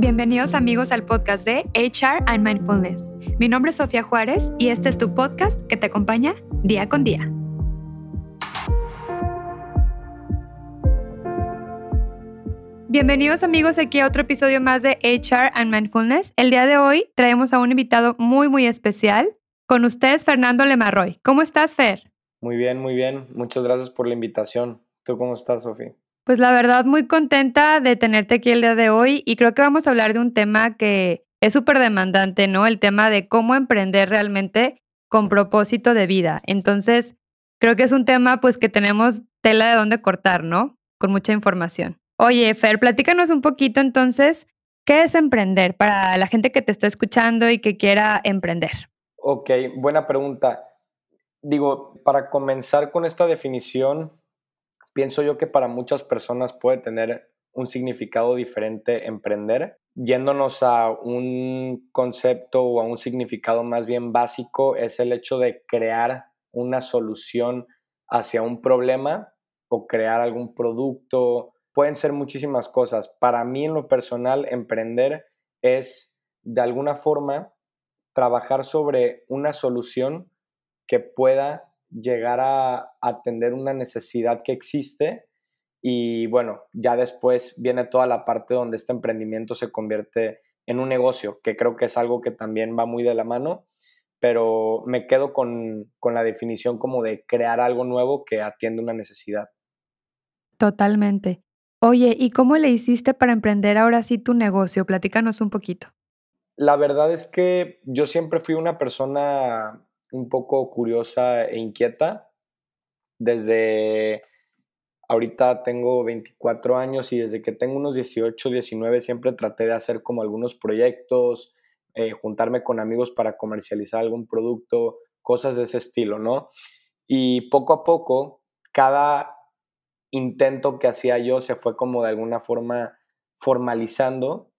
Bienvenidos amigos al podcast de HR and Mindfulness. Mi nombre es Sofía Juárez y este es tu podcast que te acompaña día con día. Bienvenidos amigos aquí a otro episodio más de HR and Mindfulness. El día de hoy traemos a un invitado muy muy especial. Con ustedes Fernando Lemarroy. ¿Cómo estás, Fer? Muy bien, muy bien. Muchas gracias por la invitación. ¿Tú cómo estás, Sofía? Pues la verdad, muy contenta de tenerte aquí el día de hoy y creo que vamos a hablar de un tema que es súper demandante, ¿no? El tema de cómo emprender realmente con propósito de vida. Entonces, creo que es un tema pues que tenemos tela de dónde cortar, ¿no? Con mucha información. Oye, Fer, platícanos un poquito entonces, ¿qué es emprender para la gente que te está escuchando y que quiera emprender? Ok, buena pregunta. Digo, para comenzar con esta definición, pienso yo que para muchas personas puede tener un significado diferente emprender. Yéndonos a un concepto o a un significado más bien básico, es el hecho de crear una solución hacia un problema o crear algún producto. Pueden ser muchísimas cosas. Para mí en lo personal, emprender es de alguna forma trabajar sobre una solución que pueda llegar a atender una necesidad que existe y bueno, ya después viene toda la parte donde este emprendimiento se convierte en un negocio, que creo que es algo que también va muy de la mano, pero me quedo con, con la definición como de crear algo nuevo que atiende una necesidad. Totalmente. Oye, ¿y cómo le hiciste para emprender ahora sí tu negocio? Platícanos un poquito. La verdad es que yo siempre fui una persona un poco curiosa e inquieta. Desde ahorita tengo 24 años y desde que tengo unos 18, 19 siempre traté de hacer como algunos proyectos, eh, juntarme con amigos para comercializar algún producto, cosas de ese estilo, ¿no? Y poco a poco, cada intento que hacía yo se fue como de alguna forma formalizando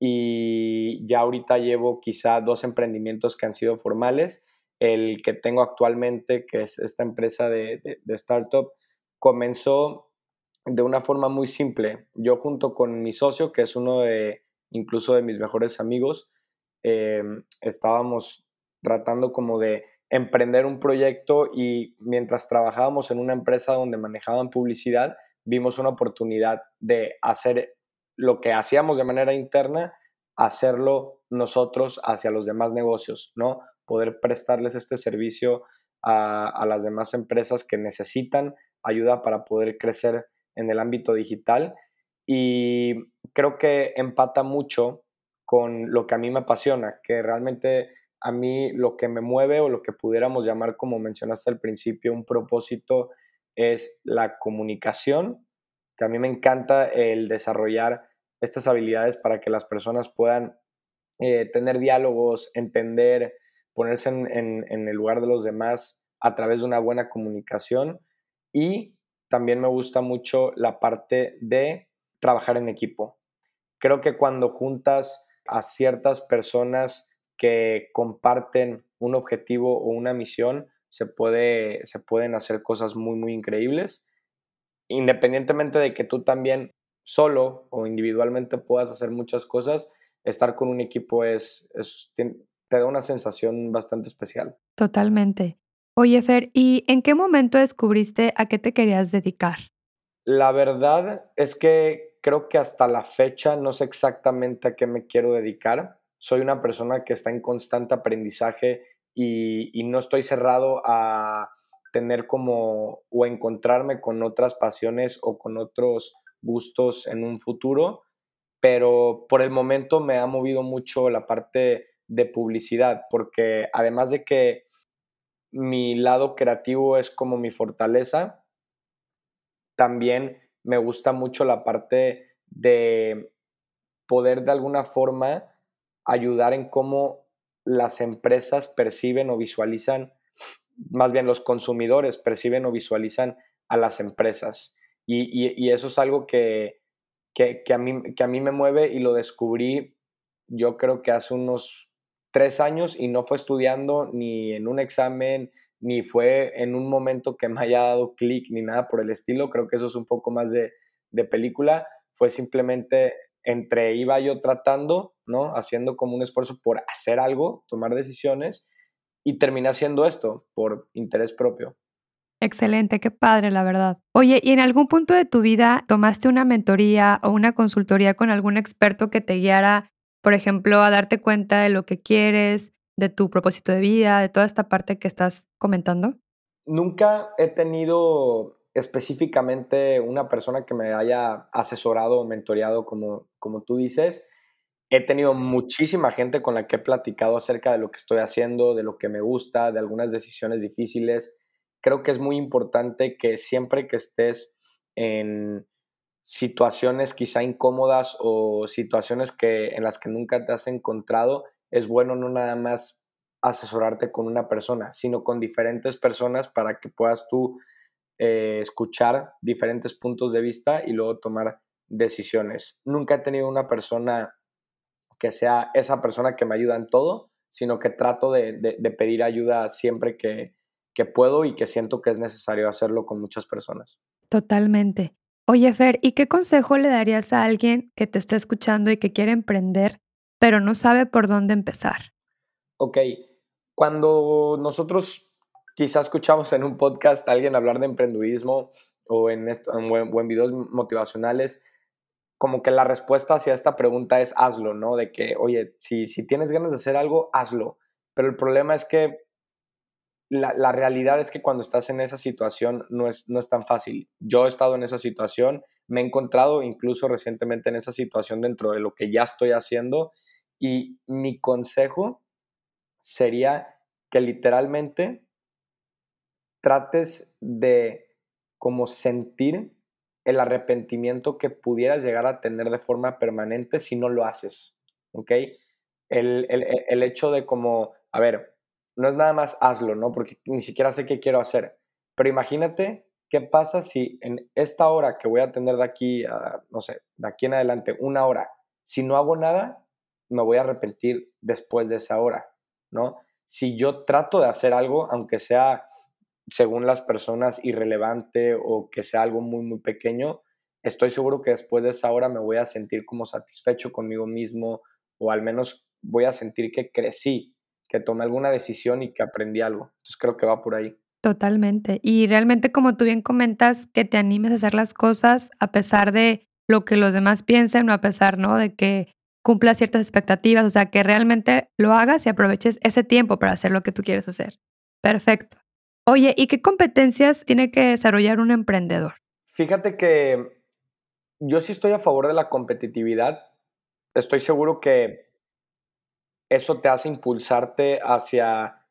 y ya ahorita llevo quizá dos emprendimientos que han sido formales el que tengo actualmente, que es esta empresa de, startup, comenzó de una forma muy simple. Yo junto con mi socio, que es uno de incluso de mis mejores amigos, eh, estábamos tratando como de emprender un proyecto y mientras trabajábamos en una empresa donde manejaban publicidad, vimos una oportunidad de hacer lo que hacíamos de manera interna, hacerlo nosotros hacia los demás negocios, ¿no? Poder prestarles este servicio a, las demás empresas que necesitan ayuda para poder crecer en el ámbito digital. Y creo que empata mucho con lo que a mí me apasiona, que realmente a mí lo que me mueve o lo que pudiéramos llamar, como mencionaste al principio, un propósito es la comunicación, que a mí me encanta el desarrollar estas habilidades para que las personas puedan eh, tener diálogos, entender, ponerse en, el lugar de los demás a través de una buena comunicación y también me gusta mucho la parte de trabajar en equipo. Creo que cuando juntas a ciertas personas que comparten un objetivo o una misión, se, puede, se pueden hacer cosas muy, muy increíbles. Independientemente de que tú también solo o individualmente puedas hacer muchas cosas, estar con un equipo es, es te da una sensación bastante especial. Totalmente. Oye, Fer, ¿y en qué momento descubriste a qué te querías dedicar? La verdad es que creo que hasta la fecha no sé exactamente a qué me quiero dedicar. Soy una persona que está en constante aprendizaje y, y no estoy cerrado a tener como o encontrarme con otras pasiones o con otros gustos en un futuro, pero por el momento me ha movido mucho la parte de publicidad, porque además de que mi lado creativo es como mi fortaleza, también me gusta mucho la parte de poder de alguna forma ayudar en cómo las empresas perciben o visualizan, más bien los consumidores perciben o visualizan a las empresas. Y, eso es algo que, que, a mí, que a mí me mueve y lo descubrí yo creo que hace unos tres años y no fue estudiando ni en un examen, ni fue en un momento que me haya dado clic ni nada por el estilo. Creo que eso es un poco más de, película. Fue simplemente entre iba yo tratando, ¿no? Haciendo como un esfuerzo por hacer algo, tomar decisiones, y terminé haciendo esto por interés propio. Excelente, qué padre, la verdad. Oye, ¿y en algún punto de tu vida tomaste una mentoría o una consultoría con algún experto que te guiara, por ejemplo, a darte cuenta de lo que quieres, de tu propósito de vida, de toda esta parte que estás comentando? Nunca he tenido específicamente una persona que me haya asesorado o mentoreado como, como tú dices. He tenido muchísima gente con la que he platicado acerca de lo que estoy haciendo, de lo que me gusta, de algunas decisiones difíciles creo que es muy importante que siempre que estés en situaciones quizá incómodas o situaciones que, en las que nunca te has encontrado, es bueno no nada más asesorarte con una persona, sino con diferentes personas para que puedas tú eh, escuchar diferentes puntos de vista y luego tomar decisiones. Nunca he tenido una persona que sea esa persona que me ayuda en todo, sino que trato de pedir ayuda siempre que, que puedo y que siento que es necesario hacerlo con muchas personas. Totalmente. Oye, Fer, ¿y qué consejo le darías a alguien que te está escuchando y que quiere emprender, pero no sabe por dónde empezar? Ok, cuando nosotros quizás escuchamos en un podcast a alguien hablar de emprendurismo o en, esto, en, videos motivacionales, como que la respuesta hacia esta pregunta es hazlo, ¿no? De que, oye, si, si tienes ganas de hacer algo, hazlo. Pero el problema es que la, realidad es que cuando estás en esa situación no es, no es tan fácil. Yo he estado en esa situación, me he encontrado incluso recientemente en esa situación dentro de lo que ya estoy haciendo y mi consejo sería que literalmente trates de como sentir el arrepentimiento que pudieras llegar a tener de forma permanente si no lo haces, ¿ok? El, el, el hecho de como, a ver, no es nada más hazlo, ¿no? Porque ni siquiera sé qué quiero hacer. Pero imagínate qué pasa si en esta hora que voy a tener de aquí, a, no sé, de aquí en adelante, una hora, si no hago nada, me voy a arrepentir después de esa hora, ¿no? Si yo trato de hacer algo, aunque sea según las personas irrelevante o que sea algo muy, muy pequeño, estoy seguro que después de esa hora me voy a sentir como satisfecho conmigo mismo o al menos voy a sentir que crecí que tomé alguna decisión y que aprendí algo. Entonces creo que va por ahí. Totalmente. Y realmente, como tú bien comentas, que te animes a hacer las cosas a pesar de lo que los demás piensen o a pesar, ¿no? De que cumpla ciertas expectativas, o sea, que realmente lo hagas y aproveches ese tiempo para hacer lo que tú quieres hacer. Perfecto. Oye, ¿y qué competencias tiene que desarrollar un emprendedor? Fíjate que yo sí estoy a favor de la competitividad. Estoy seguro que eso te hace impulsarte hacia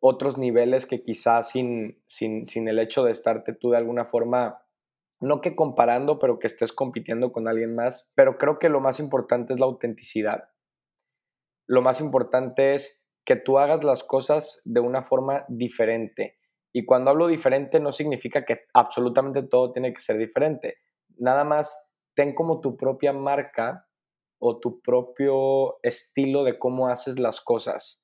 otros niveles que quizás sin, sin, sin, el hecho de estarte tú de alguna forma, no que comparando, pero que estés compitiendo con alguien más. Pero creo que lo más importante es la autenticidad. Lo más importante es que tú hagas las cosas de una forma diferente. Y cuando hablo diferente no significa que absolutamente todo tiene que ser diferente. Nada más ten como tu propia marca o tu propio estilo de cómo haces las cosas.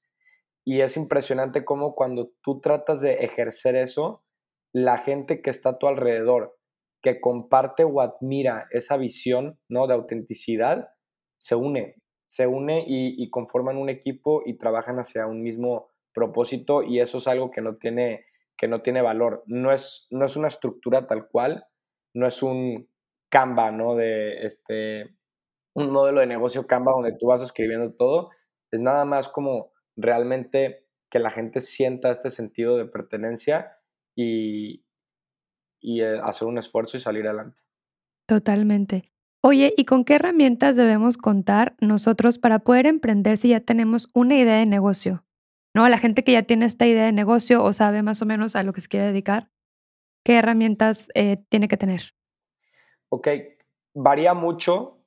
Y es impresionante cómo cuando tú tratas de ejercer eso, la gente que está a tu alrededor, que comparte o admira esa visión ¿no? de autenticidad, se une, se une y, conforman un equipo y trabajan hacia un mismo propósito y eso es algo que no tiene, que no tiene valor. No es, no es una estructura tal cual, no es un Canva, ¿no? De este, un modelo de negocio Canva donde tú vas escribiendo todo, es nada más como realmente que la gente sienta este sentido de pertenencia y, y eh, hacer un esfuerzo y salir adelante. Totalmente. Oye, ¿y con qué herramientas debemos contar nosotros para poder emprender si ya tenemos una idea de negocio? ¿No? La gente que ya tiene esta idea de negocio o sabe más o menos a lo que se quiere dedicar, ¿qué herramientas eh, tiene que tener? Ok, varía mucho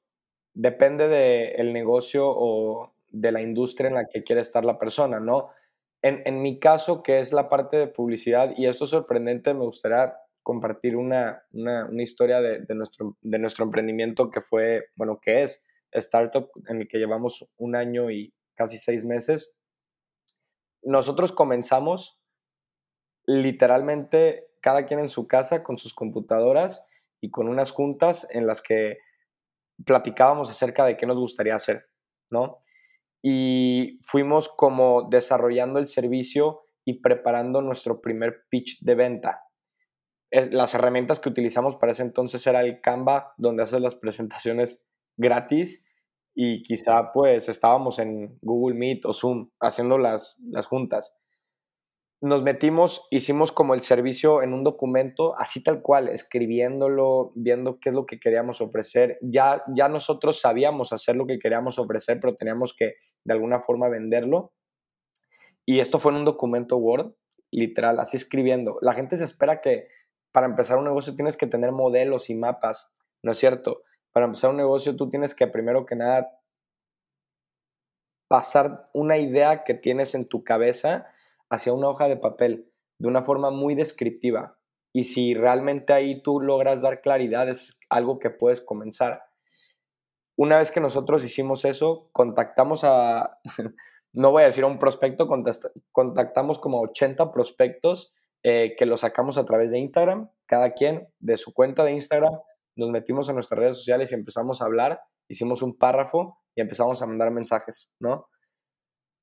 depende del negocio o de la industria en la que quiere estar la persona, ¿no? En, mi caso, que es la parte de publicidad, y esto es sorprendente, me gustaría compartir una, historia de, nuestro, de nuestro emprendimiento que fue, bueno, que es startup en el que llevamos un año y casi seis meses. Nosotros comenzamos literalmente cada quien en su casa con sus computadoras y con unas juntas en las que platicábamos acerca de qué nos gustaría hacer, ¿no? Y fuimos como desarrollando el servicio y preparando nuestro primer pitch de venta. Las herramientas que utilizamos para ese entonces era el Canva, donde haces las presentaciones gratis y quizá pues estábamos en Google Meet o Zoom haciendo las, las juntas nos metimos, hicimos como el servicio en un documento, así tal cual, escribiéndolo, viendo qué es lo que queríamos ofrecer. Ya, ya nosotros sabíamos hacer lo que queríamos ofrecer, pero teníamos que de alguna forma venderlo. Y esto fue en un documento Word, literal, así escribiendo. La gente se espera que para empezar un negocio tienes que tener modelos y mapas, ¿no es cierto? Para empezar un negocio tú tienes que primero que nada pasar una idea que tienes en tu cabeza hacia una hoja de papel de una forma muy descriptiva. Y si realmente ahí tú logras dar claridad, es algo que puedes comenzar. Una vez que nosotros hicimos eso, contactamos a, no voy a decir a un prospecto, contactamos como 80 prospectos eh, que los sacamos a través de Instagram, cada quien de su cuenta de Instagram, nos metimos en nuestras redes sociales y empezamos a hablar, hicimos un párrafo y empezamos a mandar mensajes, ¿no?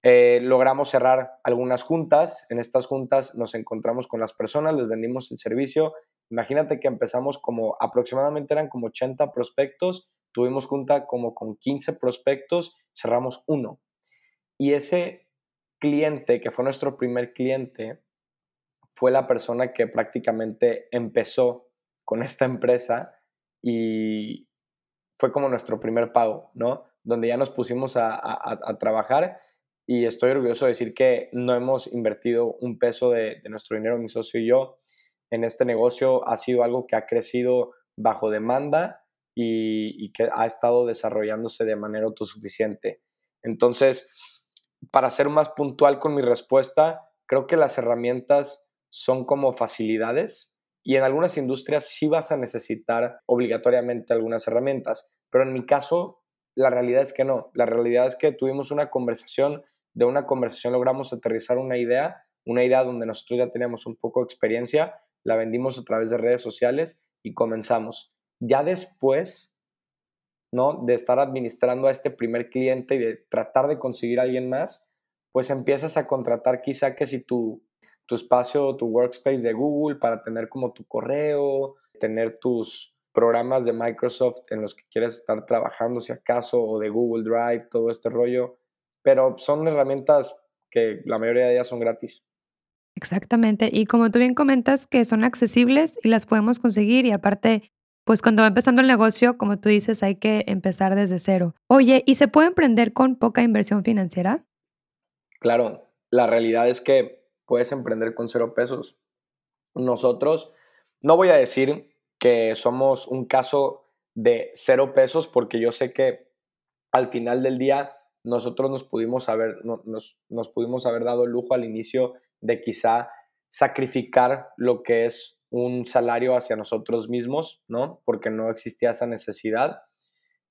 Eh, logramos cerrar algunas juntas. En estas juntas nos encontramos con las personas, les vendimos el servicio. Imagínate que empezamos como aproximadamente eran como 80 prospectos, tuvimos junta como con 15 prospectos, cerramos uno. Y ese cliente, que fue nuestro primer cliente, fue la persona que prácticamente empezó con esta empresa y fue como nuestro primer pago, ¿no? Donde ya nos pusimos a, a trabajar y estoy orgulloso de decir que no hemos invertido un peso de, nuestro dinero, mi socio y yo, en este negocio. Ha sido algo que ha crecido bajo demanda y, y que ha estado desarrollándose de manera autosuficiente. Entonces, para ser más puntual con mi respuesta, creo que las herramientas son como facilidades y en algunas industrias sí vas a necesitar obligatoriamente algunas herramientas, pero en mi caso la realidad es que no. La realidad es que tuvimos una conversación de una conversación logramos aterrizar una idea, una idea donde nosotros ya teníamos un poco de experiencia, la vendimos a través de redes sociales y comenzamos. Ya después, ¿no? De estar administrando a este primer cliente y de tratar de conseguir a alguien más, pues empiezas a contratar quizá que si tu, tu espacio, tu workspace de Google para tener como tu correo, tener tus programas de Microsoft en los que quieres estar trabajando si acaso, o de Google Drive, todo este rollo, pero son herramientas que la mayoría de ellas son gratis. Exactamente, y como tú bien comentas que son accesibles y las podemos conseguir y aparte, pues cuando va empezando el negocio, como tú dices, hay que empezar desde cero. Oye, ¿y se puede emprender con poca inversión financiera? Claro, la realidad es que puedes emprender con cero pesos. Nosotros, no voy a decir que somos un caso de cero pesos porque yo sé que al final del día nosotros nos pudimos haber, nos, nos pudimos haber dado el lujo al inicio de quizá sacrificar lo que es un salario hacia nosotros mismos, ¿no? Porque no existía esa necesidad.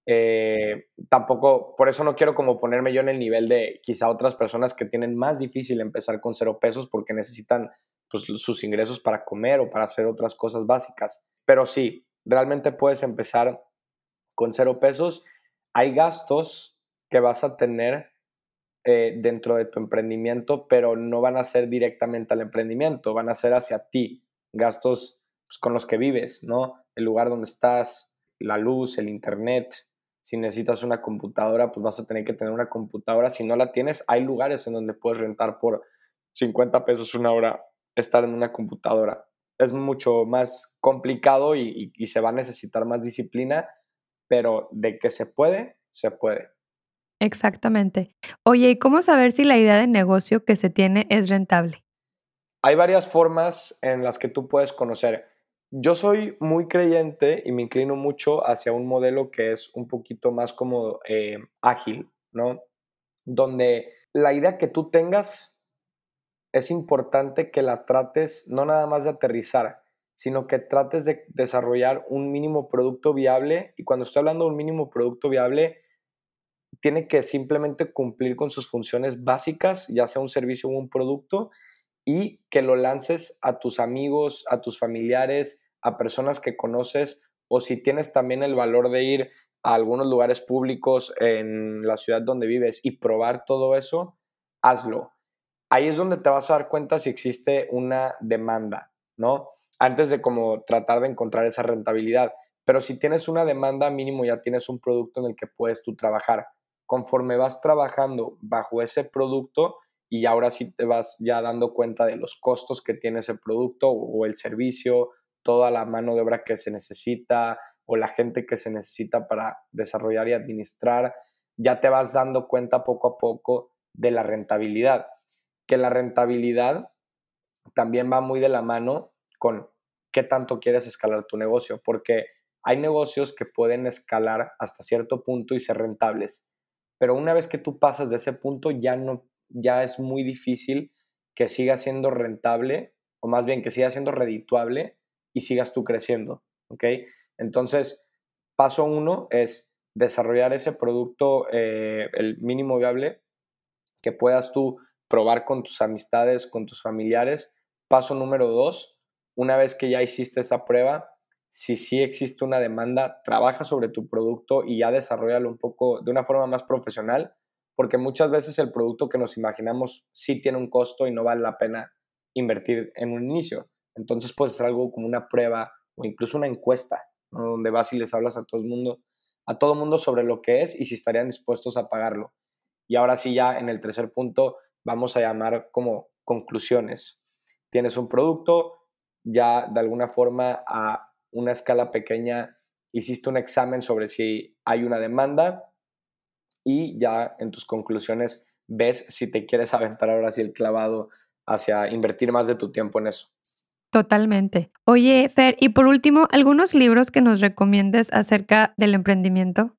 Eh, tampoco, por eso no quiero como ponerme yo en el nivel de quizá otras personas que tienen más difícil empezar con cero pesos porque necesitan pues, sus ingresos para comer o para hacer otras cosas básicas. Pero sí, realmente puedes empezar con cero pesos. Hay gastos que vas a tener eh, dentro de tu emprendimiento, pero no van a ser directamente al emprendimiento, van a ser hacia ti, gastos pues, con los que vives, ¿no? El lugar donde estás, la luz, el internet. Si necesitas una computadora, pues vas a tener que tener una computadora. Si no la tienes, hay lugares en donde puedes rentar por 50 pesos una hora estar en una computadora. Es mucho más complicado y se va a necesitar más disciplina, pero de que se puede, se puede. Exactamente. Oye, ¿y cómo saber si la idea de negocio que se tiene es rentable? Hay varias formas en las que tú puedes conocer. Yo soy muy creyente y me inclino mucho hacia un modelo que es un poquito más como eh, ágil, ¿no? Donde la idea que tú tengas es importante que la trates no nada más de aterrizar, sino que trates de desarrollar un mínimo producto viable. Y cuando estoy hablando de un mínimo producto viable, tiene que simplemente cumplir con sus funciones básicas, ya sea un servicio o un producto, y que lo lances a tus amigos, a tus familiares, a personas que conoces, o si tienes también el valor de ir a algunos lugares públicos en la ciudad donde vives y probar todo eso, hazlo. Ahí es donde te vas a dar cuenta si existe una demanda, ¿no? Antes de como tratar de encontrar esa rentabilidad. Pero si tienes una demanda, mínimo ya tienes un producto en el que puedes tú trabajar. Conforme vas trabajando bajo ese producto y ahora sí te vas ya dando cuenta de los costos que tiene ese producto o el servicio, toda la mano de obra que se necesita o la gente que se necesita para desarrollar y administrar, ya te vas dando cuenta poco a poco de la rentabilidad. Que la rentabilidad también va muy de la mano con qué tanto quieres escalar tu negocio, porque hay negocios que pueden escalar hasta cierto punto y ser rentables, pero una vez que tú pasas de ese punto ya no ya es muy difícil que siga siendo rentable o más bien que siga siendo redituable y sigas tú creciendo, ¿ok? Entonces, paso uno es desarrollar ese producto, eh, el mínimo viable, que puedas tú probar con tus amistades, con tus familiares. Paso número dos, una vez que ya hiciste esa prueba, si sí existe una demanda, trabaja sobre tu producto y ya desarrollalo un poco de una forma más profesional, porque muchas veces el producto que nos imaginamos sí tiene un costo y no vale la pena invertir en un inicio. Entonces puedes hacer algo como una prueba o incluso una encuesta, donde vas y les hablas a todo el mundo, a todo mundo sobre lo que es y si estarían dispuestos a pagarlo. Y ahora sí ya en el tercer punto vamos a llamar como conclusiones. Tienes un producto, ya de alguna forma a una escala pequeña hiciste un examen sobre si hay una demanda y ya en tus conclusiones ves si te quieres aventar ahora sí el clavado hacia invertir más de tu tiempo en eso. Totalmente. Oye, Fer, y por último, ¿algunos libros que nos recomiendes acerca del emprendimiento?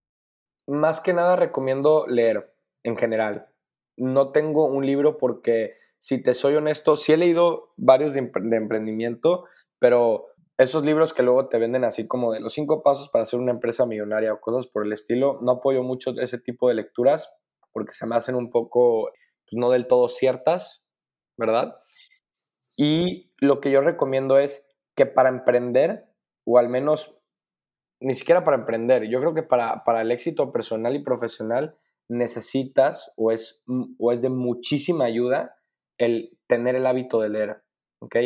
Más que nada recomiendo leer en general. No tengo un libro porque, si te soy honesto, sí he leído varios de, emprendimiento, pero esos libros que luego te venden así como de los cinco pasos para hacer una empresa millonaria o cosas por el estilo, no apoyo mucho ese tipo de lecturas porque se me hacen un poco, pues, no del todo ciertas, ¿verdad? Y lo que yo recomiendo es que para emprender, o al menos ni siquiera para emprender, yo creo que para, para el éxito personal y profesional necesitas o es, o es de muchísima ayuda el tener el hábito de leer, ¿ok?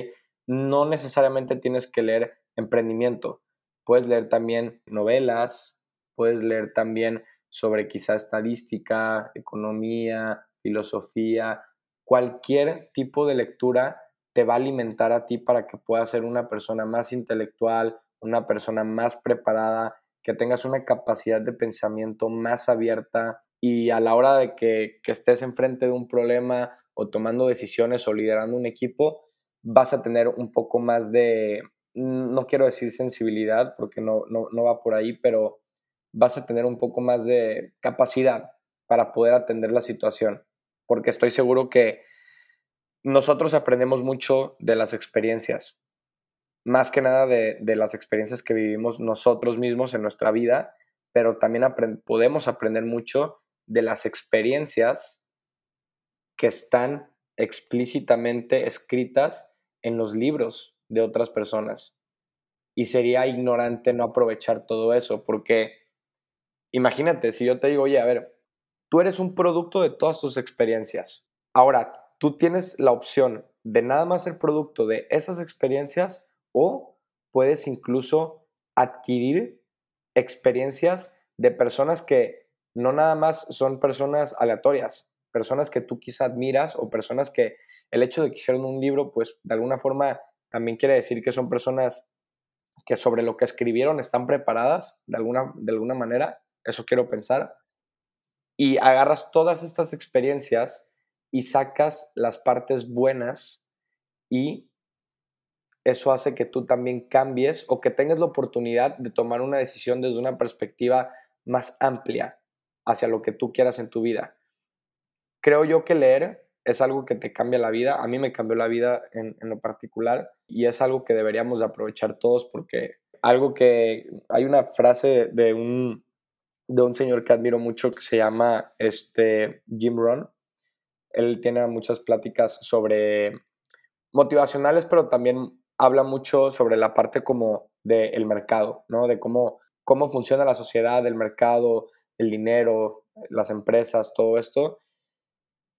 No necesariamente tienes que leer emprendimiento, puedes leer también novelas, puedes leer también sobre quizá estadística, economía, filosofía, cualquier tipo de lectura te va a alimentar a ti para que puedas ser una persona más intelectual, una persona más preparada, que tengas una capacidad de pensamiento más abierta. Y a la hora de que, estés enfrente de un problema o tomando decisiones o liderando un equipo, vas a tener un poco más de, no quiero decir sensibilidad porque no, no, no va por ahí, pero vas a tener un poco más de capacidad para poder atender la situación, porque estoy seguro que nosotros aprendemos mucho de las experiencias, más que nada de, las experiencias que vivimos nosotros mismos en nuestra vida, pero también podemos aprender mucho de las experiencias que están explícitamente escritas en los libros de otras personas. Y sería ignorante no aprovechar todo eso, porque imagínate, si yo te digo, oye, a ver, tú eres un producto de todas tus experiencias. Ahora, tú tienes la opción de nada más ser producto de esas experiencias o puedes incluso adquirir experiencias de personas que no nada más son personas aleatorias, personas que tú quizá admiras o personas que el hecho de que hicieron un libro, pues de alguna forma también quiere decir que son personas que sobre lo que escribieron están preparadas de alguna, de alguna manera, eso quiero pensar, y agarras todas estas experiencias y sacas las partes buenas y eso hace que tú también cambies o que tengas la oportunidad de tomar una decisión desde una perspectiva más amplia hacia lo que tú quieras en tu vida. Creo yo que leer es algo que te cambia la vida. A mí me cambió la vida en, lo particular y es algo que deberíamos de aprovechar todos porque algo que hay una frase de un, de un señor que admiro mucho que se llama este, Jim Rohn él tiene muchas pláticas sobre motivacionales, pero también habla mucho sobre la parte como del mercado, ¿no? De cómo cómo funciona la sociedad, el mercado, el dinero, las empresas, todo esto.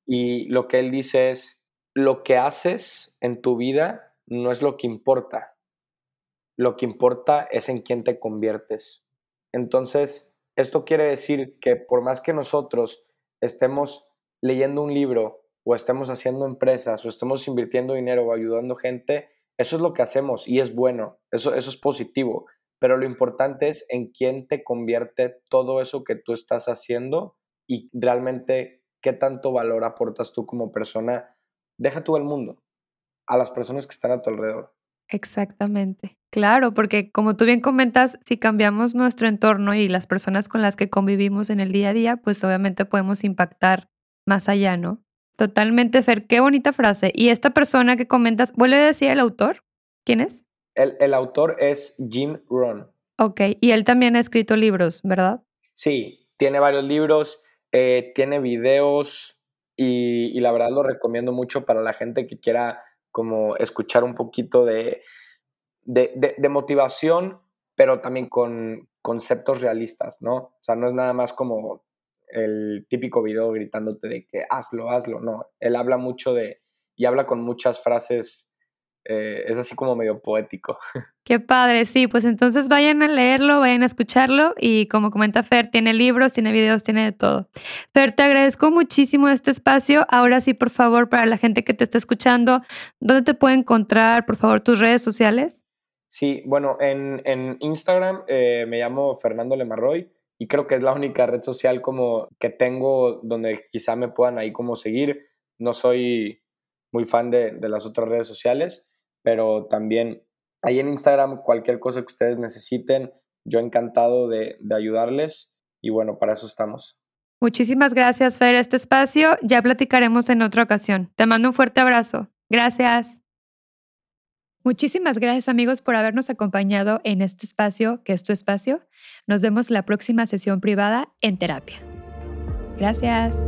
Y lo que él dice es, lo que haces en tu vida no es lo que importa. Lo que importa es en quién te conviertes. Entonces, esto quiere decir que por más que nosotros estemos leyendo un libro o estemos haciendo empresas o estemos invirtiendo dinero o ayudando gente, eso es lo que hacemos y es bueno, eso, eso es positivo, pero lo importante es en quién te convierte todo eso que tú estás haciendo y realmente qué tanto valor aportas tú como persona. Deja tú el mundo, a las personas que están a tu alrededor. Exactamente. Claro, porque como tú bien comentas, si cambiamos nuestro entorno y las personas con las que convivimos en el día a día, pues obviamente podemos impactar más allá, ¿no? Totalmente, Fer. Qué bonita frase. Y esta persona que comentas, ¿vuelve a decir el autor? ¿Quién es? El, autor es Jim Rohn. Ok, y él también ha escrito libros, ¿verdad? Sí, tiene varios libros, eh, tiene videos y, la verdad lo recomiendo mucho para la gente que quiera como escuchar un poquito de, de, motivación, pero también con conceptos realistas, ¿no? O sea, no es nada más como el típico video gritándote de que hazlo, hazlo, no. Él habla mucho de, y habla con muchas frases eh, es así como medio poético. Qué padre, sí, pues entonces vayan a leerlo, vayan a escucharlo y como comenta Fer, tiene libros, tiene videos, tiene de todo. Fer, te agradezco muchísimo este espacio. Ahora sí, por favor, para la gente que te está escuchando, ¿dónde te puede encontrar, por favor, tus redes sociales? Sí, bueno, en, Instagram eh, me llamo Fernando Lemarroy y creo que es la única red social como que tengo donde quizá me puedan ahí como seguir. No soy muy fan de, de las otras redes sociales, pero también ahí en Instagram cualquier cosa que ustedes necesiten, yo encantado de, de ayudarles y bueno, para eso estamos. Muchísimas gracias, Fer, este espacio. Ya platicaremos en otra ocasión. Te mando un fuerte abrazo. Gracias. Muchísimas gracias amigos por habernos acompañado en este espacio, que es tu espacio. Nos vemos la próxima sesión privada en terapia. Gracias.